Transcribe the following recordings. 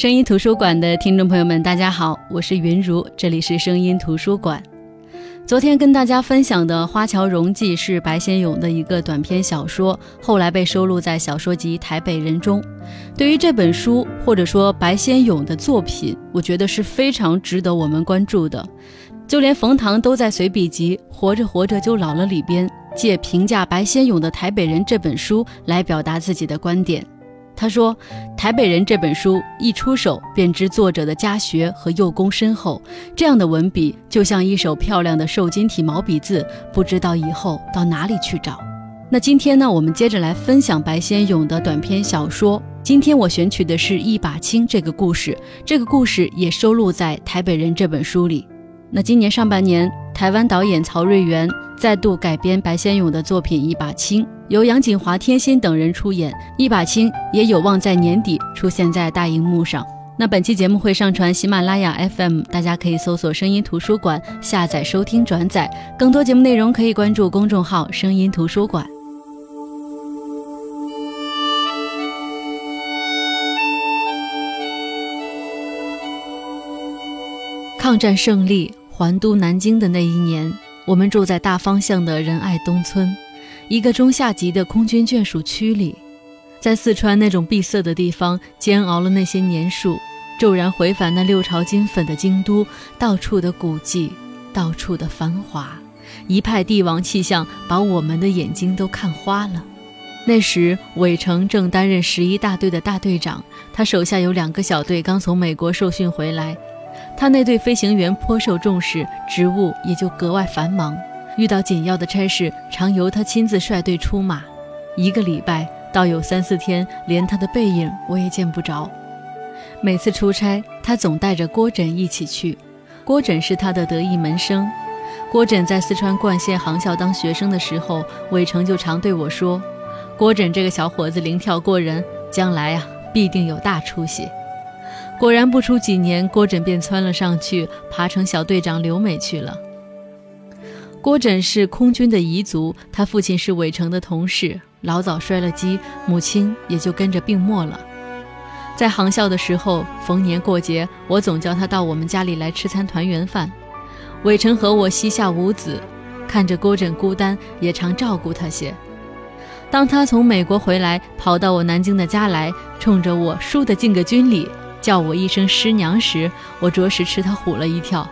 声音图书馆的听众朋友们，大家好，我是云如，这里是声音图书馆。昨天跟大家分享的《花桥荣记》是白先勇的一个短篇小说，后来被收录在小说集《台北人》中。对于这本书，或者说白先勇的作品，我觉得是非常值得我们关注的。就连冯唐都在随笔集《活着活着就老了》里边，借评价白先勇的《台北人》这本书来表达自己的观点。他说：“台北人这本书一出手便知作者的家学和幼功深厚，这样的文笔就像一手漂亮的瘦金体毛笔字，不知道以后到哪里去找。”那今天呢，我们接着来分享白先勇的短篇小说。今天我选取的是一把青这个故事，这个故事也收录在《台北人》这本书里。那今年上半年，台湾导演曹瑞元再度改编白先勇的作品《一把青》。由杨锦华、天心等人出演，《一把青》也有望在年底出现在大荧幕上。那本期节目会上传喜马拉雅 FM，大家可以搜索“声音图书馆”下载收听转载。更多节目内容可以关注公众号“声音图书馆”。抗战胜利还都南京的那一年，我们住在大方向的仁爱东村。一个中下级的空军眷属区里，在四川那种闭塞的地方煎熬了那些年数，骤然回返那六朝金粉的京都，到处的古迹，到处的繁华，一派帝王气象，把我们的眼睛都看花了。那时，韦成正担任十一大队的大队长，他手下有两个小队刚从美国受训回来，他那队飞行员颇受重视，职务也就格外繁忙。遇到紧要的差事，常由他亲自率队出马。一个礼拜倒有三四天，连他的背影我也见不着。每次出差，他总带着郭枕一起去。郭枕是他的得意门生。郭枕在四川灌县航校当学生的时候，韦成就常对我说：“郭枕这个小伙子灵巧过人，将来啊必定有大出息。”果然不出几年，郭枕便蹿了上去，爬成小队长留美去了。郭枕是空军的彝族，他父亲是韦成的同事，老早摔了机，母亲也就跟着病没了。在航校的时候，逢年过节，我总叫他到我们家里来吃餐团圆饭。韦成和我膝下无子，看着郭枕孤单，也常照顾他些。当他从美国回来，跑到我南京的家来，冲着我倏地敬个军礼，叫我一声师娘时，我着实吃他唬了一跳。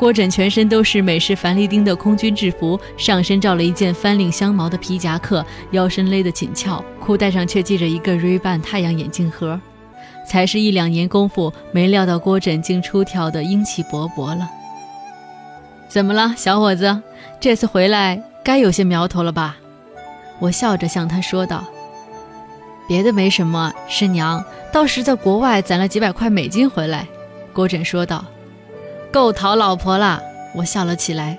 郭枕全身都是美式凡利丁的空军制服，上身罩了一件翻领香毛的皮夹克，腰身勒得紧俏，裤带上却系着一个 Ray-Ban 太阳眼镜盒。才是一两年功夫，没料到郭枕竟出挑的英气勃勃了。怎么了，小伙子？这次回来该有些苗头了吧？我笑着向他说道：“别的没什么，师娘倒是在国外攒了几百块美金回来。”郭枕说道。够讨老婆了，我笑了起来。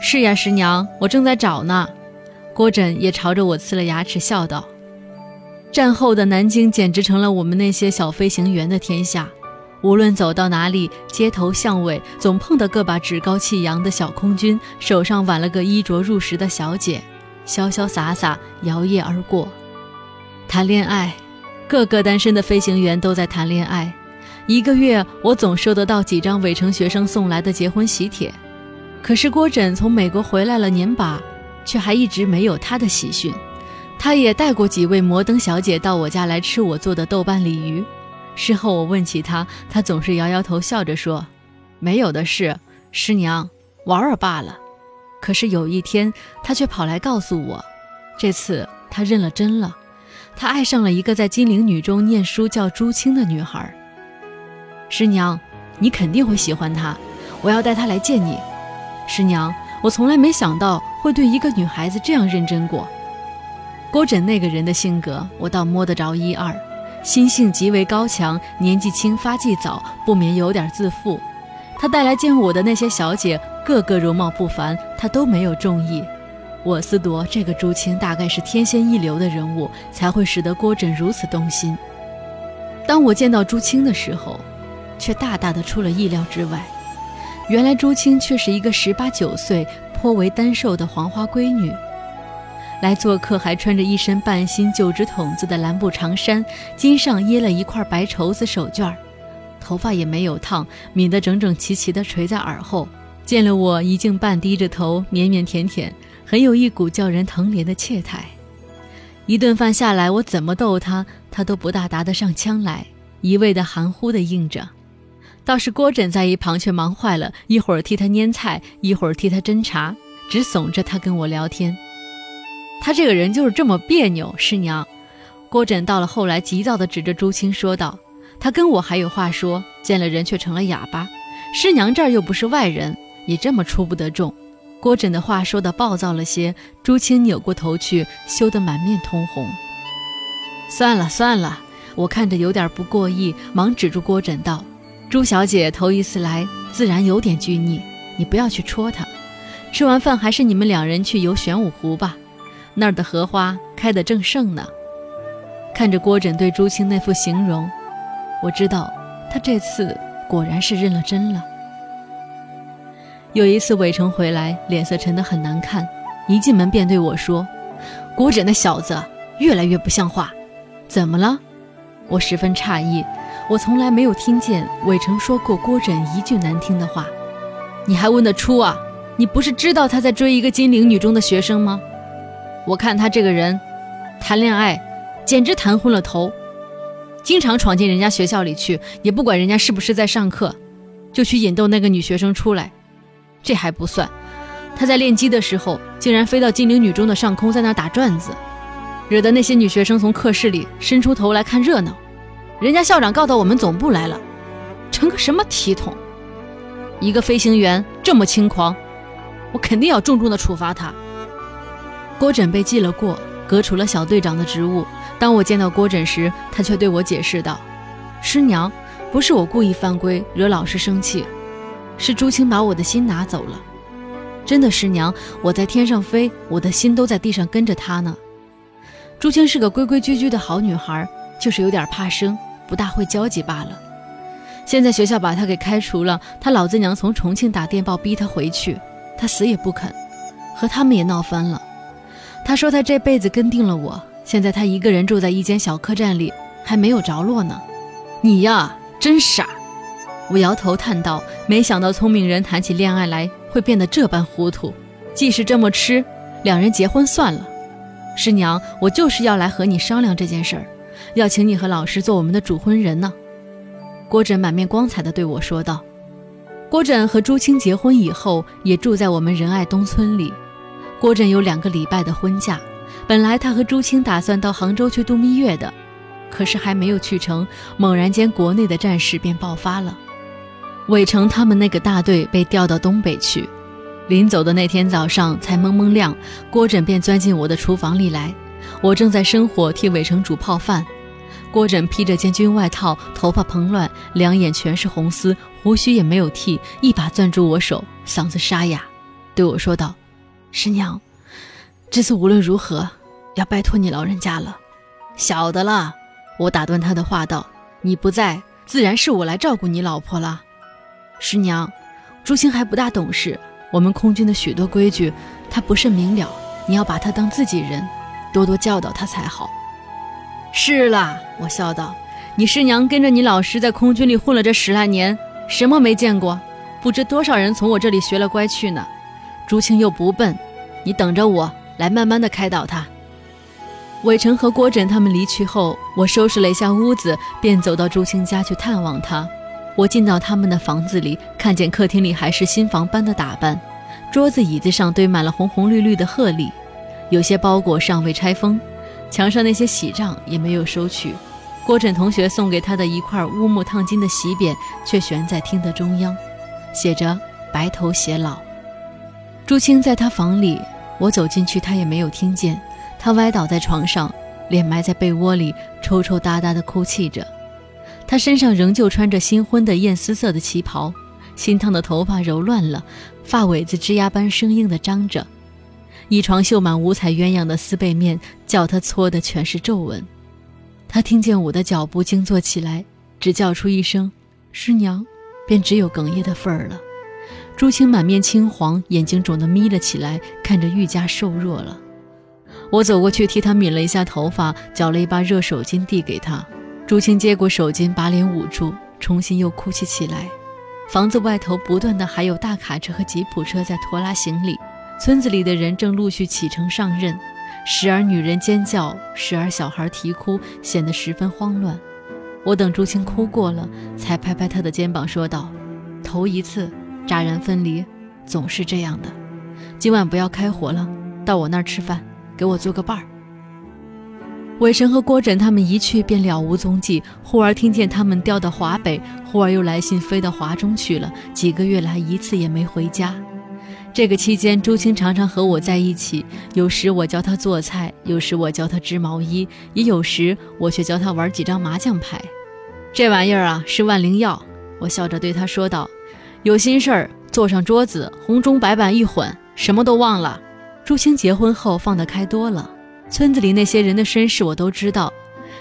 是呀，师娘，我正在找呢。郭枕也朝着我呲了牙齿，笑道：“战后的南京简直成了我们那些小飞行员的天下，无论走到哪里，街头巷尾总碰到个把趾高气扬的小空军，手上挽了个衣着入时的小姐，潇潇洒洒摇曳而过。谈恋爱，个个单身的飞行员都在谈恋爱。”一个月，我总收得到几张韦城学生送来的结婚喜帖，可是郭枕从美国回来了年把，却还一直没有他的喜讯。他也带过几位摩登小姐到我家来吃我做的豆瓣鲤鱼。事后我问起他，他总是摇摇头，笑着说：“没有的事，师娘，玩儿罢了。”可是有一天，他却跑来告诉我，这次他认了真了，他爱上了一个在金陵女中念书叫朱青的女孩。师娘，你肯定会喜欢他，我要带他来见你。师娘，我从来没想到会对一个女孩子这样认真过。郭枕那个人的性格，我倒摸得着一二，心性极为高强，年纪轻发迹早，不免有点自负。他带来见我的那些小姐，个个容貌不凡，他都没有中意。我思夺这个朱青大概是天仙一流的人物，才会使得郭枕如此动心。当我见到朱青的时候，却大大的出了意料之外，原来朱青却是一个十八九岁、颇为单瘦的黄花闺女。来做客还穿着一身半新九指筒子的蓝布长衫，襟上掖了一块白绸子手绢儿，头发也没有烫，抿得整整齐齐地垂在耳后。见了我，一径半低着头，腼腼腆腆，很有一股叫人疼怜的怯态。一顿饭下来，我怎么逗他，他都不大答得上腔来，一味的含糊的应着。倒是郭枕在一旁却忙坏了，一会儿替他拈菜，一会儿替他斟茶，只怂着他跟我聊天。他这个人就是这么别扭，师娘。郭枕到了后来，急躁地指着朱青说道：“他跟我还有话说，见了人却成了哑巴。师娘这儿又不是外人，也这么出不得众。”郭枕的话说的暴躁了些，朱青扭过头去，羞得满面通红。算了算了，我看着有点不过意，忙止住郭枕道。朱小姐头一次来，自然有点拘泥，你不要去戳她。吃完饭，还是你们两人去游玄武湖吧，那儿的荷花开得正盛呢。看着郭枕对朱青那副形容，我知道他这次果然是认了真了。有一次韦成回来，脸色沉得很难看，一进门便对我说：“郭枕那小子越来越不像话，怎么了？”我十分诧异。我从来没有听见韦成说过郭枕一句难听的话，你还问得出啊？你不是知道他在追一个金陵女中的学生吗？我看他这个人，谈恋爱简直谈昏了头，经常闯进人家学校里去，也不管人家是不是在上课，就去引逗那个女学生出来。这还不算，他在练机的时候，竟然飞到金陵女中的上空，在那打转子，惹得那些女学生从课室里伸出头来看热闹。人家校长告到我们总部来了，成个什么体统？一个飞行员这么轻狂，我肯定要重重的处罚他。郭枕被记了过，革除了小队长的职务。当我见到郭枕时，他却对我解释道：“师娘，不是我故意犯规惹老师生气，是朱青把我的心拿走了。真的，师娘，我在天上飞，我的心都在地上跟着他呢。朱青是个规规矩矩的好女孩，就是有点怕生。”不大会交际罢了。现在学校把他给开除了，他老子娘从重庆打电报逼他回去，他死也不肯，和他们也闹翻了。他说他这辈子跟定了我，现在他一个人住在一间小客栈里，还没有着落呢。你呀，真傻！我摇头叹道：“没想到聪明人谈起恋爱来会变得这般糊涂。既是这么吃，两人结婚算了。师娘，我就是要来和你商量这件事儿。”要请你和老师做我们的主婚人呢，郭枕满面光彩地对我说道。郭枕和朱青结婚以后，也住在我们仁爱东村里。郭枕有两个礼拜的婚假，本来他和朱青打算到杭州去度蜜月的，可是还没有去成，猛然间国内的战事便爆发了，韦成他们那个大队被调到东北去。临走的那天早上才蒙蒙亮，郭枕便钻进我的厨房里来。我正在生火替韦成煮泡饭，郭枕披着件军外套，头发蓬乱，两眼全是红丝，胡须也没有剃，一把攥住我手，嗓子沙哑，对我说道：“师娘，这次无论如何要拜托你老人家了。”晓得了，我打断他的话道：“你不在，自然是我来照顾你老婆了。师娘，朱青还不大懂事，我们空军的许多规矩，他不甚明了，你要把他当自己人。”多多教导他才好。是啦，我笑道：“你师娘跟着你老师在空军里混了这十来年，什么没见过？不知多少人从我这里学了乖去呢。朱青又不笨，你等着我来慢慢的开导他。”韦成和郭枕他们离去后，我收拾了一下屋子，便走到朱青家去探望他。我进到他们的房子里，看见客厅里还是新房般的打扮，桌子椅子上堆满了红红绿绿的贺礼。有些包裹尚未拆封，墙上那些喜帐也没有收取。郭枕同学送给他的一块乌木烫金的喜匾却悬在厅的中央，写着“白头偕老”。朱青在他房里，我走进去，他也没有听见。他歪倒在床上，脸埋在被窝里，抽抽搭搭地哭泣着。他身上仍旧穿着新婚的艳丝色的旗袍，新烫的头发揉乱了，发尾子枝丫般生硬地张着。一床绣满五彩鸳鸯的丝被面，叫他搓的全是皱纹。他听见我的脚步，惊坐起来，只叫出一声“师娘”，便只有哽咽的份儿了。朱青满面青黄，眼睛肿得眯了起来，看着愈加瘦弱了。我走过去替他抿了一下头发，搅了一把热手巾递给他。朱青接过手巾，把脸捂住，重新又哭泣起来。房子外头不断的还有大卡车和吉普车在拖拉行李，村子里的人正陆续启程上任，时而女人尖叫，时而小孩啼哭，显得十分慌乱。我等朱青哭过了，才拍拍他的肩膀说道：“头一次乍然分离，总是这样的。今晚不要开火了，到我那儿吃饭，给我做个伴儿。”伟神和郭枕他们一去便了无踪迹，忽而听见他们调到华北，忽而又来信飞到华中去了。几个月来一次也没回家。这个期间，朱青常常和我在一起，有时我教他做菜，有时我教他织毛衣，也有时我却教他玩几张麻将牌。这玩意儿啊，是万灵药。我笑着对他说道：“有心事儿，坐上桌子，红中白板一混，什么都忘了。”朱青结婚后放得开多了。村子里那些人的身世我都知道，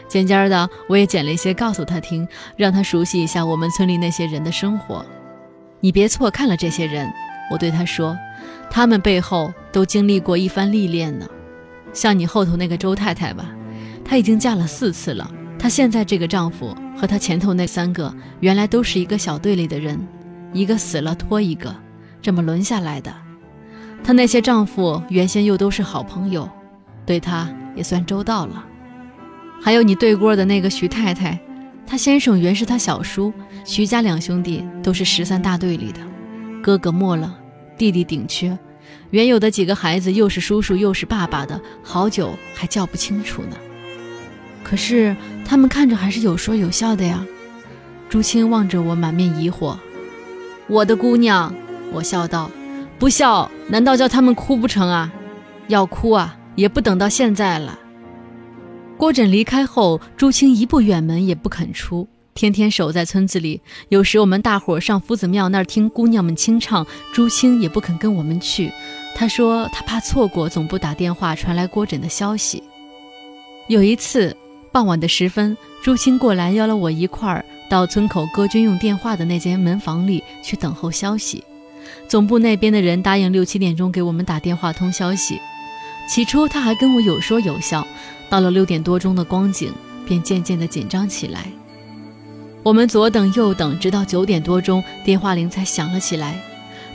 渐渐的我也捡了一些告诉他听，让他熟悉一下我们村里那些人的生活。你别错看了这些人，我对他说，他们背后都经历过一番历练呢。像你后头那个周太太吧，她已经嫁了四次了。她现在这个丈夫和她前头那三个，原来都是一个小队里的人，一个死了拖一个，这么轮下来的。她那些丈夫原先又都是好朋友。对她也算周到了，还有你对过的那个徐太太，她先生原是她小叔，徐家两兄弟都是十三大队里的，哥哥没了，弟弟顶缺，原有的几个孩子又是叔叔又是爸爸的，好久还叫不清楚呢。可是他们看着还是有说有笑的呀。朱青望着我，满面疑惑。我的姑娘，我笑道，不笑难道叫他们哭不成啊？要哭啊！也不等到现在了。郭枕离开后，朱青一步远门也不肯出，天天守在村子里。有时我们大伙上夫子庙那儿听姑娘们清唱，朱青也不肯跟我们去。他说他怕错过，总不打电话传来郭枕的消息。有一次傍晚的时分，朱青过来邀了我一块儿到村口搁军用电话的那间门房里去等候消息。总部那边的人答应六七点钟给我们打电话通消息。起初他还跟我有说有笑，到了六点多钟的光景，便渐渐的紧张起来。我们左等右等，直到九点多钟，电话铃才响了起来。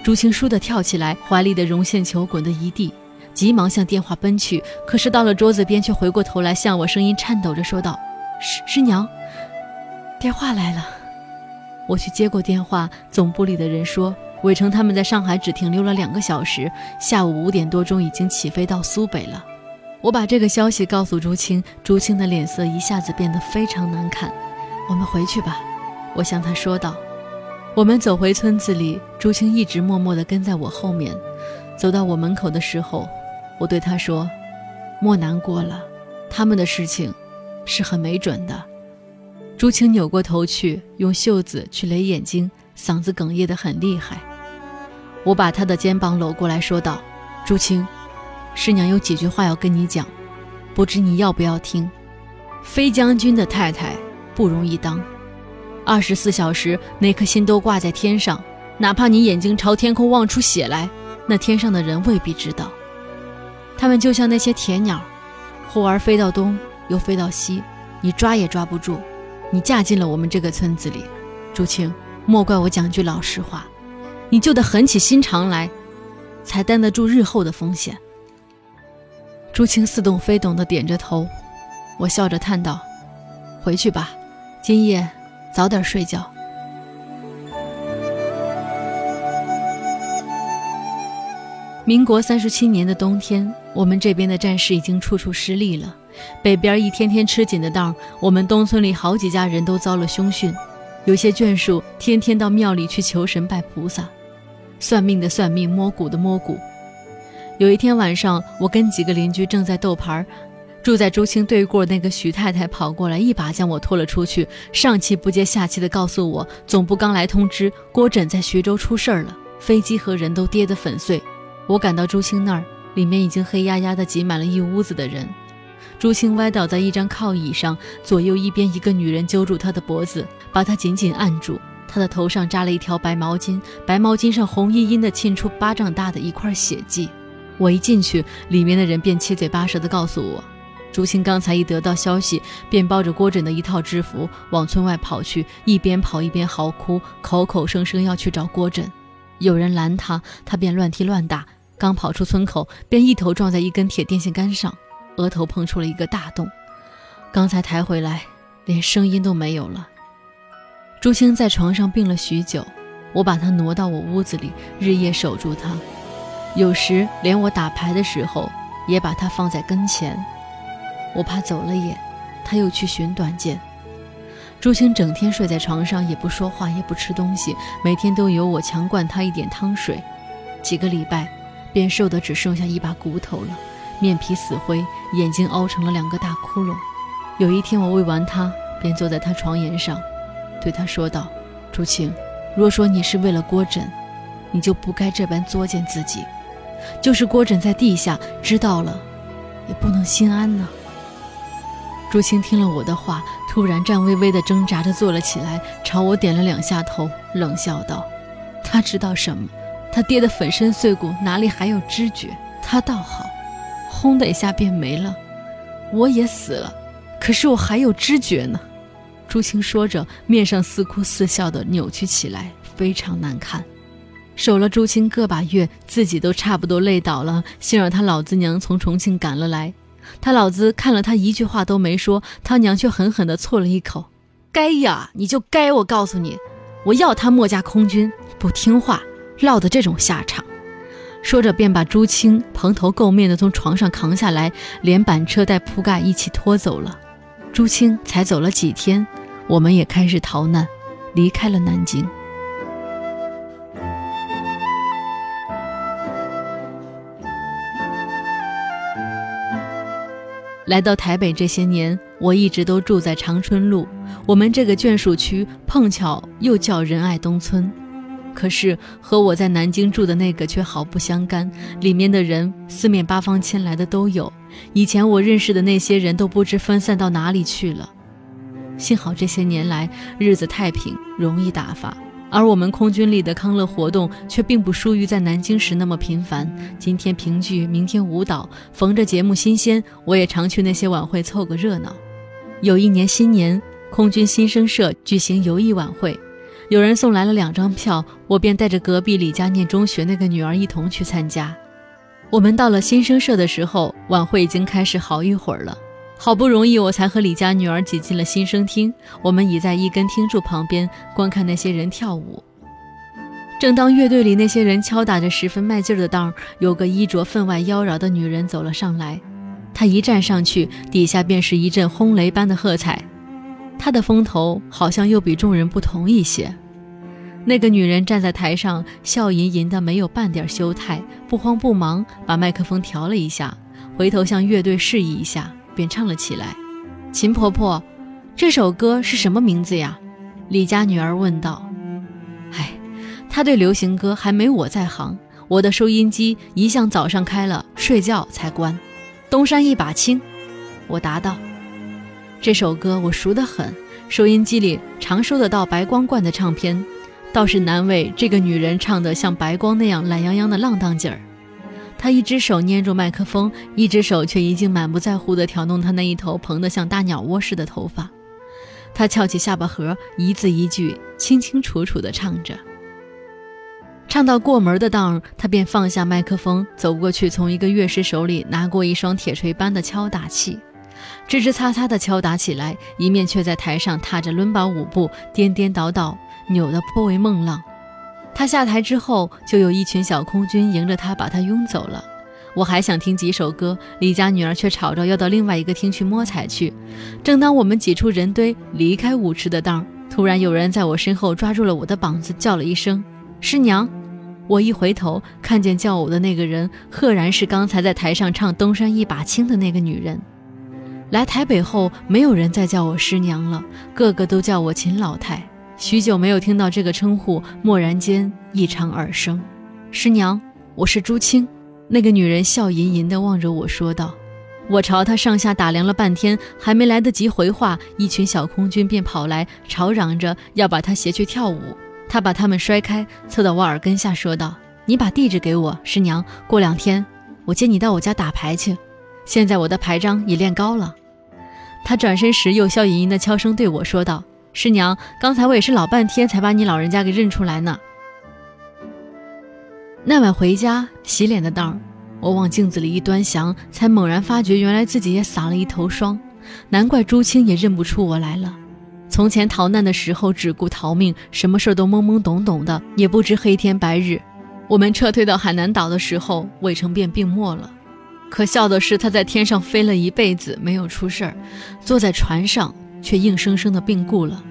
朱青倏地跳起来，怀里的绒线球滚得一地，急忙向电话奔去。可是到了桌子边，却回过头来向我声音颤抖着说道：“师师娘，电话来了。”我去接过电话，总部里的人说。伟成他们在上海只停留了两个小时，下午五点多钟已经起飞到苏北了。我把这个消息告诉朱青，朱青的脸色一下子变得非常难看。我们回去吧，我向他说道。我们走回村子里，朱青一直默默地跟在我后面。走到我门口的时候，我对他说：“莫难过了，他们的事情是很没准的。”朱青扭过头去，用袖子去勒眼睛，嗓子哽咽得很厉害。我把他的肩膀搂过来说道：“朱青，师娘有几句话要跟你讲，不知你要不要听？飞将军的太太不容易当，二十四小时那颗心都挂在天上，哪怕你眼睛朝天空望出血来，那天上的人未必知道。他们就像那些铁鸟，忽而飞到东，又飞到西，你抓也抓不住。你嫁进了我们这个村子里，朱青，莫怪我讲句老实话。”你就得狠起心肠来，才担得住日后的风险。朱青似懂非懂地点着头，我笑着叹道：“回去吧，今夜早点睡觉。”民国三十七年的冬天，我们这边的战事已经处处失利了，北边一天天吃紧的当，我们东村里好几家人都遭了凶讯，有些眷属天天到庙里去求神拜菩萨。算命的算命，摸骨的摸骨。有一天晚上，我跟几个邻居正在斗牌，住在朱青对过那个徐太太跑过来，一把将我拖了出去，上气不接下气的告诉我，总部刚来通知，郭枕在徐州出事儿了，飞机和人都跌得粉碎。我赶到朱青那儿，里面已经黑压压的挤满了一屋子的人。朱青歪倒在一张靠椅上，左右一边一个女人揪住他的脖子，把他紧紧按住。他的头上扎了一条白毛巾，白毛巾上红殷殷的沁出巴掌大的一块血迹。我一进去，里面的人便七嘴八舌地告诉我，朱青刚才一得到消息，便包着郭枕的一套制服往村外跑去，一边跑一边嚎哭，口口声声要去找郭枕。有人拦他，他便乱踢乱打，刚跑出村口，便一头撞在一根铁电线杆上，额头碰出了一个大洞。刚才抬回来，连声音都没有了。朱青在床上病了许久，我把他挪到我屋子里，日夜守住他。有时连我打牌的时候，也把他放在跟前。我怕走了眼，他又去寻短见。朱青整天睡在床上，也不说话，也不吃东西，每天都由我强灌他一点汤水。几个礼拜，便瘦得只剩下一把骨头了，面皮死灰，眼睛凹成了两个大窟窿。有一天，我喂完他，便坐在他床沿上。对他说道：“朱青，若说你是为了郭枕，你就不该这般作践自己。就是郭枕在地下知道了，也不能心安呢。”朱青听了我的话，突然颤巍巍地挣扎着坐了起来，朝我点了两下头，冷笑道：“他知道什么？他跌得粉身碎骨，哪里还有知觉？他倒好，轰的一下便没了。我也死了，可是我还有知觉呢。”朱青说着，面上似哭似笑的扭曲起来，非常难看。守了朱青个把月，自己都差不多累倒了，幸而他老子娘从重庆赶了来。他老子看了他一句话都没说，他娘却狠狠地啐了一口：“该呀，你就该！我告诉你，我要他墨家空军，不听话，落得这种下场。”说着，便把朱青蓬头垢面的从床上扛下来，连板车带铺盖一起拖走了。朱青才走了几天。我们也开始逃难，离开了南京。来到台北这些年，我一直都住在长春路。我们这个眷属区碰巧又叫仁爱东村，可是和我在南京住的那个却毫不相干。里面的人四面八方迁来的都有，以前我认识的那些人都不知分散到哪里去了。幸好这些年来日子太平，容易打发，而我们空军里的康乐活动却并不输于在南京时那么频繁。今天评剧，明天舞蹈，逢着节目新鲜，我也常去那些晚会凑个热闹。有一年新年，空军新生社举行游艺晚会，有人送来了两张票，我便带着隔壁李家念中学那个女儿一同去参加。我们到了新生社的时候，晚会已经开始好一会儿了。好不容易，我才和李家女儿挤进了新生厅。我们倚在一根厅柱旁边，观看那些人跳舞。正当乐队里那些人敲打着十分卖劲儿的当，有个衣着分外妖娆的女人走了上来。她一站上去，底下便是一阵轰雷般的喝彩。她的风头好像又比众人不同一些。那个女人站在台上，笑吟吟的，没有半点羞态，不慌不忙，把麦克风调了一下，回头向乐队示意一下。便唱了起来。秦婆婆，这首歌是什么名字呀？李家女儿问道。哎，她对流行歌还没我在行。我的收音机一向早上开了，睡觉才关。东山一把青，我答道。这首歌我熟得很，收音机里常收得到白光灌的唱片，倒是难为这个女人唱得像白光那样懒洋洋的浪荡劲儿。他一只手捏住麦克风，一只手却已经满不在乎地挑弄他那一头蓬得像大鸟窝似的头发。他翘起下巴颏，一字一句清清楚楚地唱着。唱到过门的当，他便放下麦克风，走过去，从一个乐师手里拿过一双铁锤般的敲打器，吱吱擦擦地敲打起来，一面却在台上踏着伦巴舞步，颠颠倒倒，扭得颇为梦浪。他下台之后，就有一群小空军迎着他，把他拥走了。我还想听几首歌，李家女儿却吵着要到另外一个厅去摸彩去。正当我们挤出人堆，离开舞池的当，突然有人在我身后抓住了我的膀子，叫了一声“师娘”。我一回头，看见叫我的那个人，赫然是刚才在台上唱《东山一把青》的那个女人。来台北后，没有人再叫我师娘了，个个都叫我秦老太。许久没有听到这个称呼，蓦然间一场耳生。师娘，我是朱青。那个女人笑吟吟地望着我说道。我朝她上下打量了半天，还没来得及回话，一群小空军便跑来，吵嚷着要把她携去跳舞。她把他们摔开，凑到我耳根下说道：“你把地址给我，师娘，过两天我接你到我家打牌去。现在我的牌张已练高了。”他转身时又笑盈盈的悄声对我说道：“师娘，刚才我也是老半天才把你老人家给认出来呢。”那晚回家洗脸的当儿，我往镜子里一端详，才猛然发觉，原来自己也撒了一头霜。难怪朱青也认不出我来了。从前逃难的时候只顾逃命，什么事都懵懵懂懂的，也不知黑天白日。我们撤退到海南岛的时候，魏成便病没了。可笑的是，他在天上飞了一辈子没有出事儿，坐在船上却硬生生的病故了。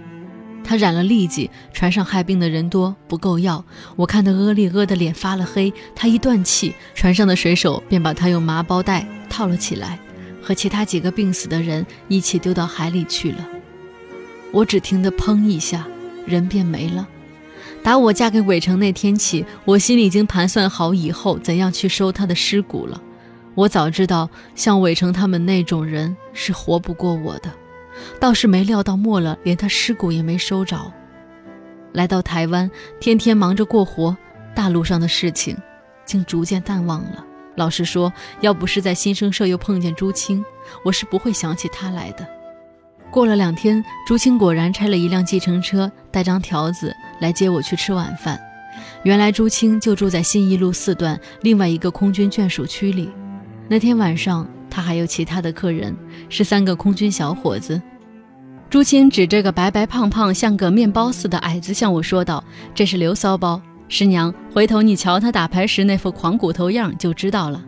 他染了痢疾，船上害病的人多，不够药。我看得阿里阿的脸发了黑，他一断气，船上的水手便把他用麻包袋套了起来，和其他几个病死的人一起丢到海里去了。我只听得砰一下，人便没了。打我嫁给韦成那天起，我心里已经盘算好以后怎样去收他的尸骨了。我早知道像韦成他们那种人是活不过我的，倒是没料到末了，连他尸骨也没收着。来到台湾，天天忙着过活，大陆上的事情竟逐渐淡忘了。老实说，要不是在新生社又碰见朱青，我是不会想起他来的。过了两天，朱青果然拆了一辆计程车，带张条子来接我去吃晚饭。原来朱青就住在信义路四段另外一个空军眷属区里。那天晚上，他还有其他的客人，是三个空军小伙子。朱青指着个白白胖胖、像个面包似的矮子向我说道：“这是刘骚包，师娘，回头你瞧他打牌时那副狂骨头样就知道了。”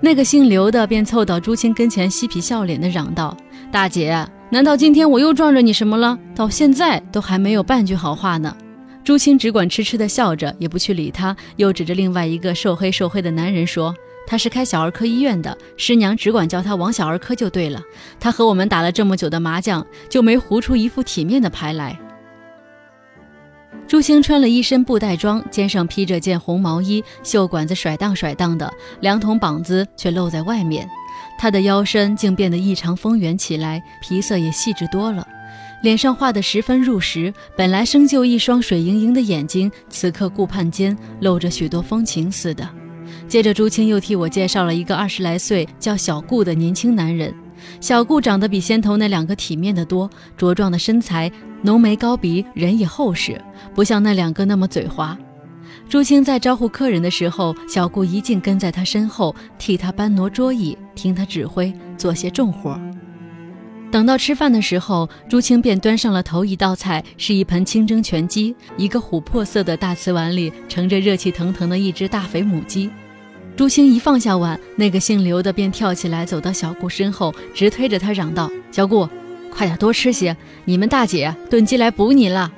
那个姓刘的便凑到朱青跟前，嬉皮笑脸的嚷道：“大姐！”难道今天我又撞着你什么了？到现在都还没有半句好话呢。朱青只管痴痴地笑着，也不去理他，又指着另外一个瘦黑瘦黑的男人说：“他是开小儿科医院的，师娘只管叫他王小儿科就对了。他和我们打了这么久的麻将，就没胡出一副体面的牌来。”朱星穿了一身布袋装，肩上披着件红毛衣，袖管子甩荡甩荡的，两筒膀子却露在外面。他的腰身竟变得异常丰圆起来，皮色也细致多了，脸上画得十分入时。本来生就一双水盈盈的眼睛，此刻顾盼间露着许多风情似的。接着，朱青又替我介绍了一个二十来岁叫小顾的年轻男人。小顾长得比先头那两个体面得多，茁壮的身材，浓眉高鼻，人也厚实，不像那两个那么嘴滑。朱青在招呼客人的时候，小顾一进跟在他身后，替他搬挪桌椅，听他指挥，做些重活。等到吃饭的时候，朱青便端上了头一道菜，是一盆清蒸全鸡，一个琥珀色的大瓷碗里盛着热气腾腾的一只大肥母鸡。朱青一放下碗，那个姓刘的便跳起来走到小顾身后，直推着他嚷道：“小顾，快点多吃些，你们大姐炖鸡来补你了。”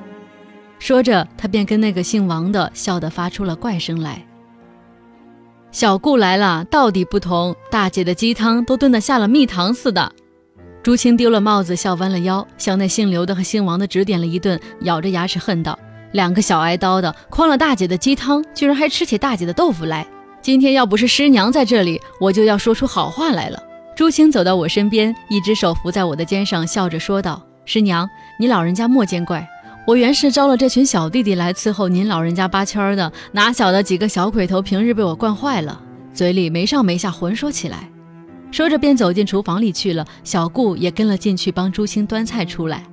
说着，他便跟那个姓王的笑得发出了怪声来。小顾来了，到底不同，大姐的鸡汤都炖得下了蜜糖似的。朱青丢了帽子，笑弯了腰，向那姓刘的和姓王的指点了一顿，咬着牙齿恨道：“两个小挨刀的，诓了大姐的鸡汤，居然还吃起大姐的豆腐来。今天要不是师娘在这里，我就要说出好话来了。”朱青走到我身边，一只手扶在我的肩上，笑着说道：“师娘，你老人家莫见怪。”我原是招了这群小弟弟来伺候您老人家八圈的，哪晓得几个小鬼头平日被我惯坏了，嘴里没上没下混说起来。说着便走进厨房里去了。小顾也跟了进去帮朱青端菜出来。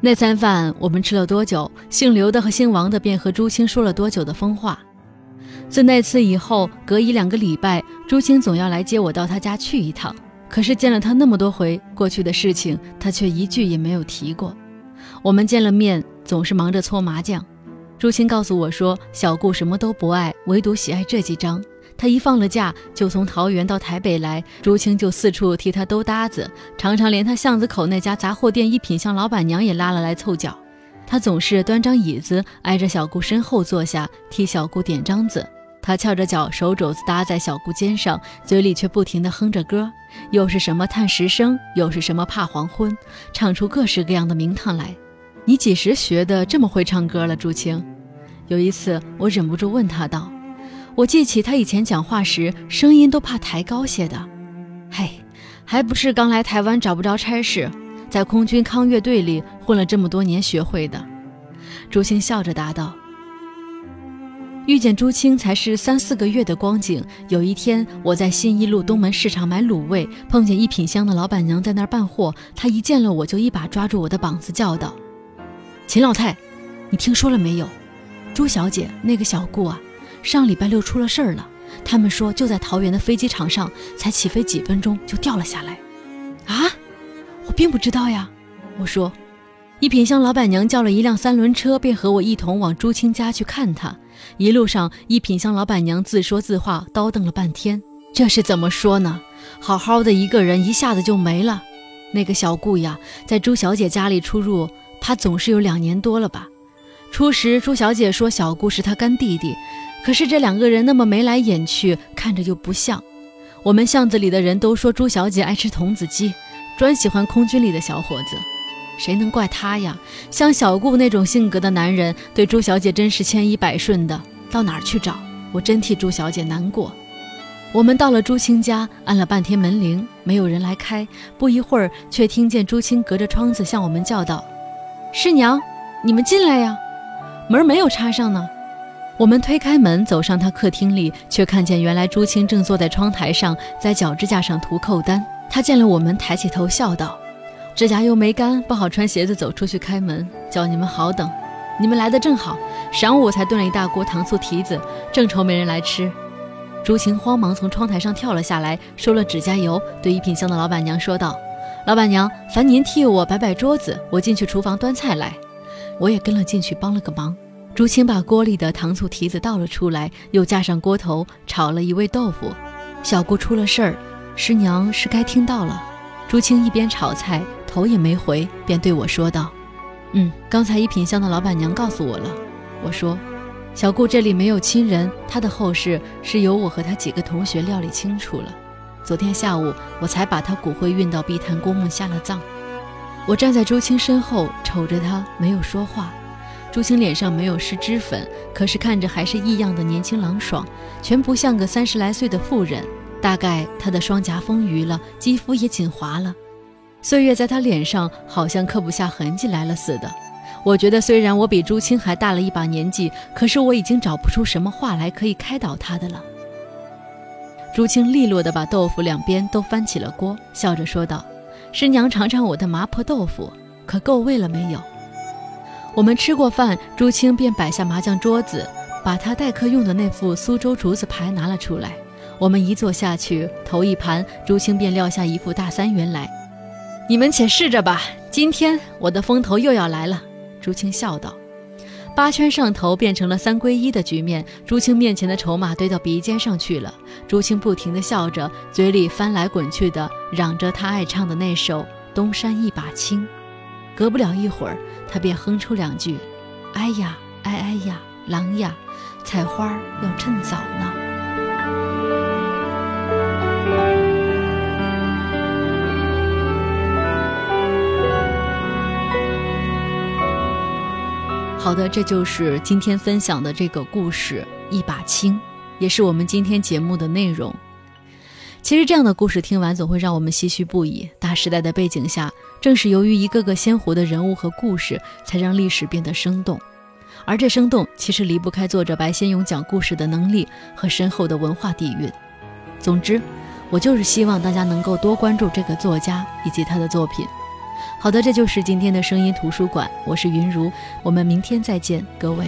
那餐饭我们吃了多久，姓刘的和姓王的便和朱青说了多久的疯话。自那次以后，隔一两个礼拜，朱青总要来接我到他家去一趟。可是见了他那么多回，过去的事情他却一句也没有提过。我们见了面，总是忙着搓麻将。朱青告诉我说，小顾什么都不爱，唯独喜爱这几张。他一放了假，就从桃园到台北来，朱青就四处替他兜搭子，常常连他巷子口那家杂货店一品香老板娘也拉了来凑脚。他总是端张椅子挨着小顾身后坐下，替小顾点张子。他翘着脚，手肘子搭在小姑肩上，嘴里却不停地哼着歌，又是什么叹十声，又是什么怕黄昏，唱出各式各样的名堂来。你几时学的这么会唱歌了，朱青？有一次，我忍不住问他道：“我记起他以前讲话时，声音都怕抬高些的。嘿，还不是刚来台湾找不着差事，在空军康乐队里混了这么多年学会的。”朱青笑着答道：“遇见朱青才是三四个月的光景。有一天，我在新一路东门市场买卤味，碰见一品香的老板娘在那儿办货。她一见了我就一把抓住我的膀子，叫道：“秦老太，你听说了没有？朱小姐那个小顾啊，上礼拜六出了事儿了。他们说就在桃园的飞机场上，才起飞几分钟就掉了下来。”啊，我并不知道呀。我说。一品香老板娘叫了一辆三轮车，便和我一同往朱青家去看她。一路上，一品香老板娘自说自话，叨叨了半天。这是怎么说呢？好好的一个人，一下子就没了。那个小顾呀，在朱小姐家里出入，怕总是有两年多了吧。初时，朱小姐说小顾是她干弟弟，可是这两个人那么眉来眼去，看着又不像。我们巷子里的人都说朱小姐爱吃童子鸡，专喜欢空军里的小伙子。谁能怪他呀？像小顾那种性格的男人，对朱小姐真是千依百顺的。到哪儿去找？我真替朱小姐难过。我们到了朱青家，按了半天门铃，没有人来开。不一会儿，却听见朱青隔着窗子向我们叫道：“师娘，你们进来呀！”门没有插上呢。我们推开门，走上他客厅里，却看见原来朱青正坐在窗台上，在脚指甲上涂扣单。他见了我们，抬起头笑道。指甲油没干，不好穿鞋子走出去开门，叫你们好等。你们来的正好，晌午才炖了一大锅糖醋蹄子，正愁没人来吃。朱晴慌忙从窗台上跳了下来，收了指甲油，对一品香的老板娘说道：“老板娘，烦您替我摆摆桌子，我进去厨房端菜来。”我也跟了进去，帮了个忙。朱青把锅里的糖醋蹄子倒了出来，又架上锅头炒了一味豆腐。小姑出了事儿，师娘是该听到了。朱青一边炒菜。头也没回，便对我说道：“嗯，刚才一品香的老板娘告诉我了。”我说：“小顾这里没有亲人，他的后事是由我和他几个同学料理清楚了。昨天下午我才把他骨灰运到碧潭公墓下了葬。”我站在朱青身后，瞅着他，没有说话。朱青脸上没有施脂粉，可是看着还是异样的年轻朗爽，全不像个三十来岁的妇人。大概他的双颊丰腴了，肌肤也紧滑了。岁月在他脸上好像刻不下痕迹来了似的。我觉得虽然我比朱青还大了一把年纪，可是我已经找不出什么话来可以开导他的了。朱青利落地把豆腐两边都翻起了锅，笑着说道：“师娘尝尝我的麻婆豆腐，可够味了没有？”我们吃过饭，朱青便摆下麻将桌子，把他待客用的那副苏州竹子牌拿了出来。我们一坐下去，头一盘，朱青便撂下一副大三元来。你们且试着吧，今天我的风头又要来了。”朱青笑道。八圈上头变成了三归一的局面，朱青面前的筹码堆到鼻尖上去了。朱青不停地笑着，嘴里翻来滚去的嚷着他爱唱的那首《东山一把青》。隔不了一会儿，他便哼出两句：“哎呀，哎哎呀，郎呀，采花要趁早呢。”好的，这就是今天分享的这个故事《一把青》，也是我们今天节目的内容。其实这样的故事听完总会让我们唏嘘不已。大时代的背景下，正是由于一个个鲜活的人物和故事，才让历史变得生动。而这生动，其实离不开作者白先勇讲故事的能力和深厚的文化底蕴。总之，我就是希望大家能够多关注这个作家以及他的作品。好的，这就是今天的声音图书馆。我是云如，我们明天再见，各位。